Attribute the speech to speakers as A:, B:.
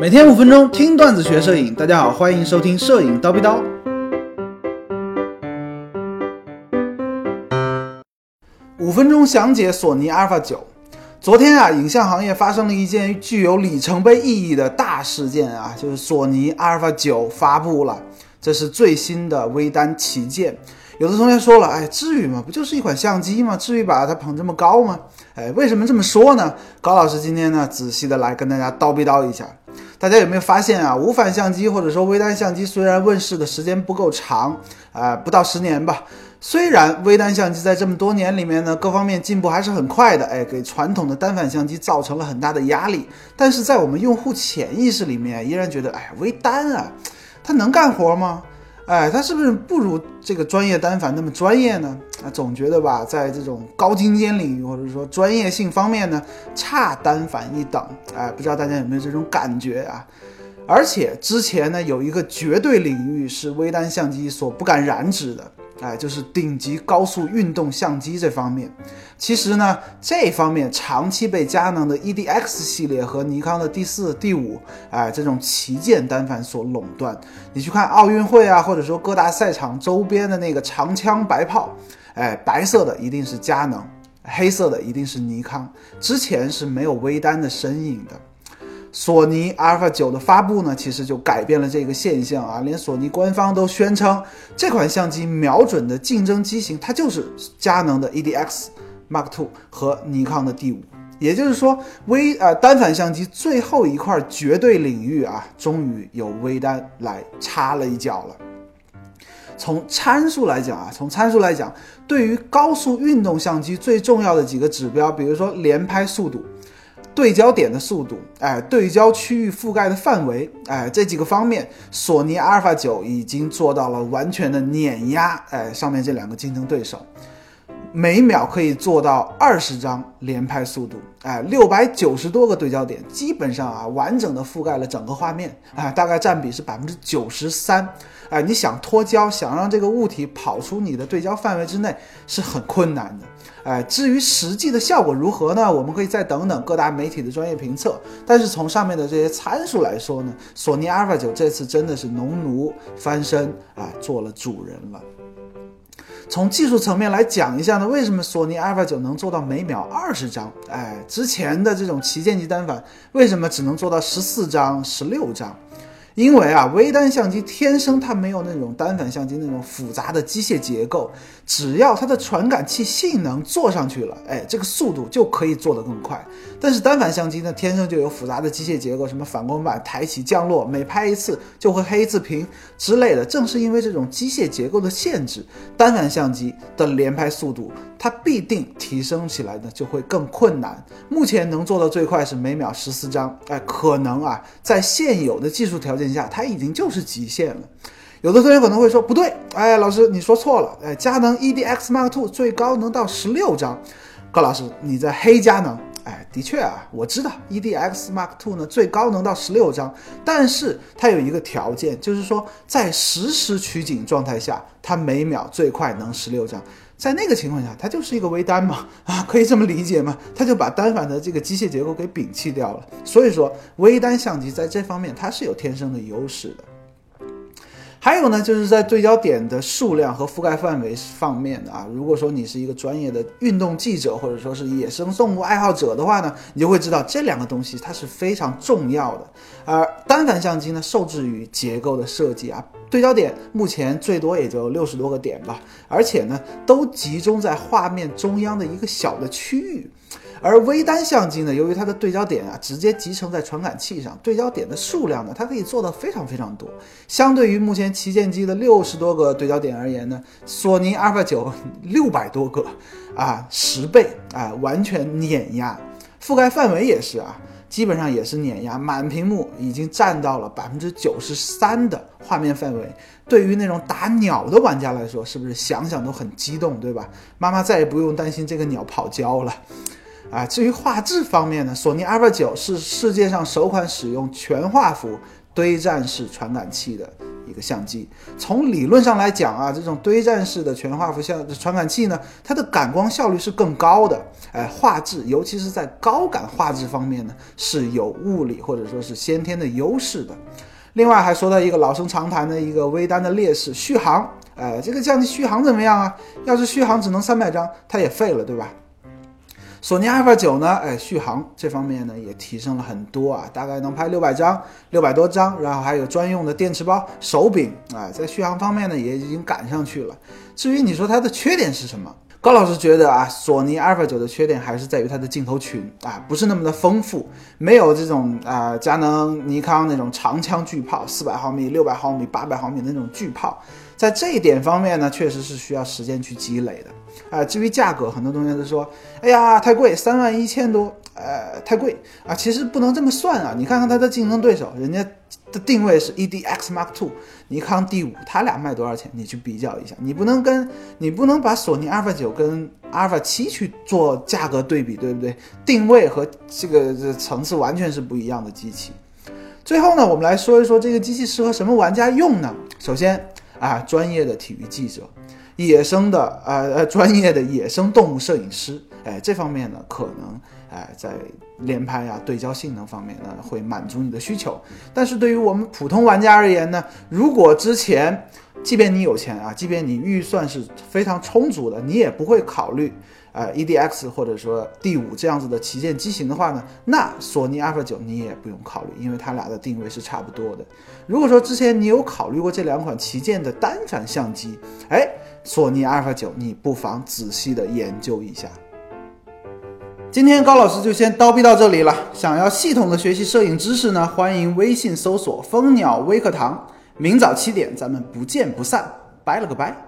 A: 每天五分钟听段子学摄影，大家好，欢迎收听摄影刀逼刀。五分钟详解索尼阿尔法九。昨天啊，影像行业发生了一件具有里程碑意义的大事件啊，就是索尼阿尔法九发布了，这是最新的微单旗舰。有的同学说了，哎，至于吗？不就是一款相机吗？至于把它捧这么高吗？哎，为什么这么说呢？高老师今天呢，仔细的来跟大家叨逼叨一下。大家有没有发现啊？无反相机或者说微单相机虽然问世的时间不够长，啊，不到十年吧。虽然微单相机在这么多年里面呢，各方面进步还是很快的，哎，给传统的单反相机造成了很大的压力。但是在我们用户潜意识里面，依然觉得，哎，微单啊，它能干活吗？哎，它是不是不如这个专业单反那么专业呢？啊，总觉得吧，在这种高精尖领域或者说专业性方面呢，差单反一等。哎，不知道大家有没有这种感觉啊？而且之前呢，有一个绝对领域是微单相机所不敢染指的。哎，就是顶级高速运动相机这方面，其实呢，这方面长期被佳能的 EDX 系列和尼康的第四、第五，哎，这种旗舰单反所垄断。你去看奥运会啊，或者说各大赛场周边的那个长枪白炮，哎，白色的一定是佳能，黑色的一定是尼康。之前是没有微单的身影的。索尼阿尔法九的发布呢，其实就改变了这个现象啊！连索尼官方都宣称，这款相机瞄准的竞争机型，它就是佳能的 EDX Mark II 和尼康的 D 五。也就是说，微呃单反相机最后一块绝对领域啊，终于有微单来插了一脚了。从参数来讲啊，从参数来讲，对于高速运动相机最重要的几个指标，比如说连拍速度。对焦点的速度，哎，对焦区域覆盖的范围，哎，这几个方面，索尼阿尔法九已经做到了完全的碾压，哎，上面这两个竞争对手，每秒可以做到二十张连拍速度，哎，六百九十多个对焦点，基本上啊，完整的覆盖了整个画面，啊，大概占比是百分之九十三。哎，你想脱焦，想让这个物体跑出你的对焦范围之内，是很困难的。哎，至于实际的效果如何呢？我们可以再等等各大媒体的专业评测。但是从上面的这些参数来说呢，索尼阿尔法九这次真的是农奴翻身啊，做了主人了。从技术层面来讲一下呢，为什么索尼 Alpha 九能做到每秒二十张？哎，之前的这种旗舰级单反为什么只能做到十四张、十六张？因为啊，微单相机天生它没有那种单反相机那种复杂的机械结构，只要它的传感器性能做上去了，哎，这个速度就可以做得更快。但是单反相机呢，天生就有复杂的机械结构，什么反光板抬起降落，每拍一次就会黑一次屏之类的。正是因为这种机械结构的限制，单反相机的连拍速度它必定提升起来呢就会更困难。目前能做到最快是每秒十四张，哎，可能啊，在现有的技术条件。下，它已经就是极限了。有的同学可能会说不对，哎，老师你说错了，哎，佳能 EDX Mark II 最高能到十六张。高老师你在黑佳能？哎，的确啊，我知道 EDX Mark II 呢最高能到十六张，但是它有一个条件，就是说在实时取景状态下，它每秒最快能十六张。在那个情况下，它就是一个微单嘛，啊，可以这么理解吗？它就把单反的这个机械结构给摒弃掉了。所以说，微单相机在这方面它是有天生的优势的。还有呢，就是在对焦点的数量和覆盖范围方面啊，如果说你是一个专业的运动记者，或者说是野生动物爱好者的话呢，你就会知道这两个东西它是非常重要的。而单反相机呢，受制于结构的设计啊，对焦点目前最多也就六十多个点吧，而且呢，都集中在画面中央的一个小的区域。而微单相机呢，由于它的对焦点啊直接集成在传感器上，对焦点的数量呢，它可以做到非常非常多。相对于目前旗舰机的六十多个对焦点而言呢，索尼阿尔法九 六百多个，啊，十倍啊，完全碾压。覆盖范围也是啊，基本上也是碾压，满屏幕已经占到了百分之九十三的画面范围。对于那种打鸟的玩家来说，是不是想想都很激动，对吧？妈妈再也不用担心这个鸟跑焦了。啊，至于画质方面呢，索尼阿尔法九是世界上首款使用全画幅堆栈式传感器的一个相机。从理论上来讲啊，这种堆栈式的全画幅相传感器呢，它的感光效率是更高的，哎，画质尤其是在高感画质方面呢，是有物理或者说是先天的优势的。另外还说到一个老生常谈的一个微单的劣势，续航。哎，这个相机续航怎么样啊？要是续航只能三百张，它也废了，对吧？索尼 Alpha 九呢？哎，续航这方面呢也提升了很多啊，大概能拍六百张，六百多张，然后还有专用的电池包、手柄啊，在续航方面呢也已经赶上去了。至于你说它的缺点是什么？高老师觉得啊，索尼 Alpha 九的缺点还是在于它的镜头群啊，不是那么的丰富，没有这种啊佳能、尼康那种长枪巨炮，四百毫米、六百毫米、八百毫米的那种巨炮，在这一点方面呢，确实是需要时间去积累的啊。至于价格，很多同学都说，哎呀，太贵，三万一千多，呃，太贵啊。其实不能这么算啊，你看看它的竞争对手，人家。的定位是 EDX Mark Two，尼康 D 五，它俩卖多少钱？你去比较一下，你不能跟你不能把索尼 Alpha 九跟 Alpha 七去做价格对比，对不对？定位和这个这层次完全是不一样的机器。最后呢，我们来说一说这个机器适合什么玩家用呢？首先啊，专业的体育记者，野生的呃呃专业的野生动物摄影师，哎，这方面呢可能。哎，在连拍啊、对焦性能方面呢，会满足你的需求。但是对于我们普通玩家而言呢，如果之前，即便你有钱啊，即便你预算是非常充足的，你也不会考虑呃 EDX 或者说 D 五这样子的旗舰机型的话呢，那索尼 Alpha 九你也不用考虑，因为它俩的定位是差不多的。如果说之前你有考虑过这两款旗舰的单反相机，哎，索尼 Alpha 九你不妨仔细的研究一下。今天高老师就先叨逼到这里了。想要系统的学习摄影知识呢，欢迎微信搜索蜂鸟微课堂。明早七点，咱们不见不散。拜了个拜。